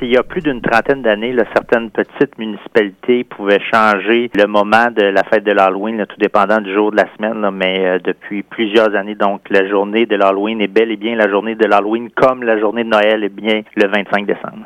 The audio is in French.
Il y a plus d'une trentaine d'années, certaines petites municipalités pouvaient changer le moment de la fête de l'Halloween, tout dépendant du jour de la semaine, mais euh, depuis plusieurs années, donc la journée de l'Halloween est bel et bien la journée de l'Halloween comme la journée de Noël est bien le 25 décembre.